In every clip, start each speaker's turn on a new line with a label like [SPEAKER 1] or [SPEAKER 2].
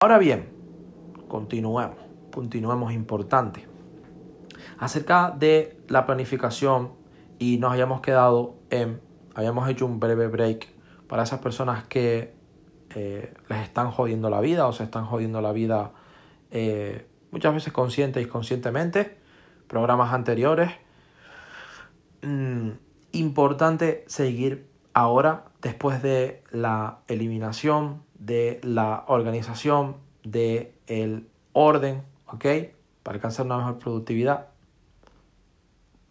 [SPEAKER 1] Ahora bien, continuemos, continuemos importante. Acerca de la planificación y nos hayamos quedado en, habíamos hecho un breve break para esas personas que eh, les están jodiendo la vida o se están jodiendo la vida eh, muchas veces consciente y inconscientemente, programas anteriores. Mm, importante seguir ahora, después de la eliminación, de la organización, de el orden, ¿ok? Para alcanzar una mejor productividad.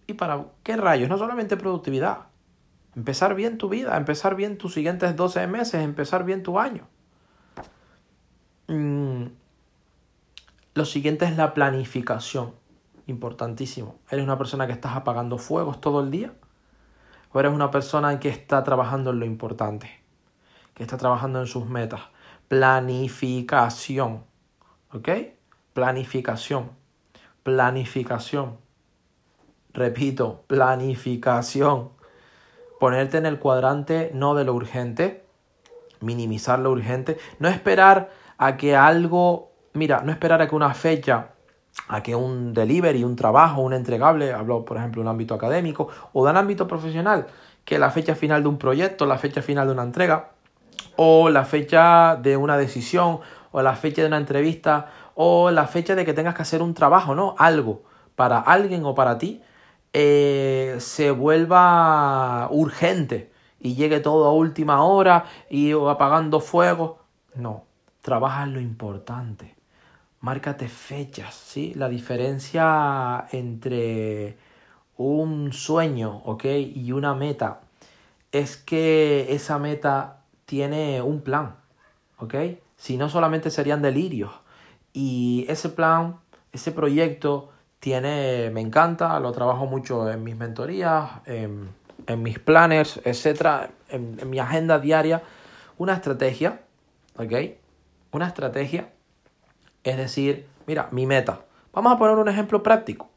[SPEAKER 1] ¿Y para qué rayos? No solamente productividad. Empezar bien tu vida, empezar bien tus siguientes 12 meses, empezar bien tu año. Mm, lo siguiente es la planificación. Importantísimo. ¿Eres una persona que estás apagando fuegos todo el día? ¿O eres una persona que está trabajando en lo importante? Que está trabajando en sus metas. Planificación. ¿Ok? Planificación. Planificación. Repito, planificación. Ponerte en el cuadrante no de lo urgente, minimizar lo urgente, no esperar a que algo mira, no esperar a que una fecha, a que un delivery, un trabajo, un entregable, hablo por ejemplo de un ámbito académico o de un ámbito profesional, que la fecha final de un proyecto, la fecha final de una entrega, o la fecha de una decisión, o la fecha de una entrevista, o la fecha de que tengas que hacer un trabajo, ¿no? Algo para alguien o para ti, eh, se vuelva urgente y llegue todo a última hora y apagando fuego. No, trabaja en lo importante márcate fechas, ¿sí? La diferencia entre un sueño, ¿ok? Y una meta es que esa meta tiene un plan, ¿ok? Si no solamente serían delirios. Y ese plan, ese proyecto tiene, me encanta, lo trabajo mucho en mis mentorías, en, mis planners, etcétera, en, mi agenda diaria, una estrategia, ¿ok? Una estrategia es decir, mira, mi meta. Vamos a poner un ejemplo práctico.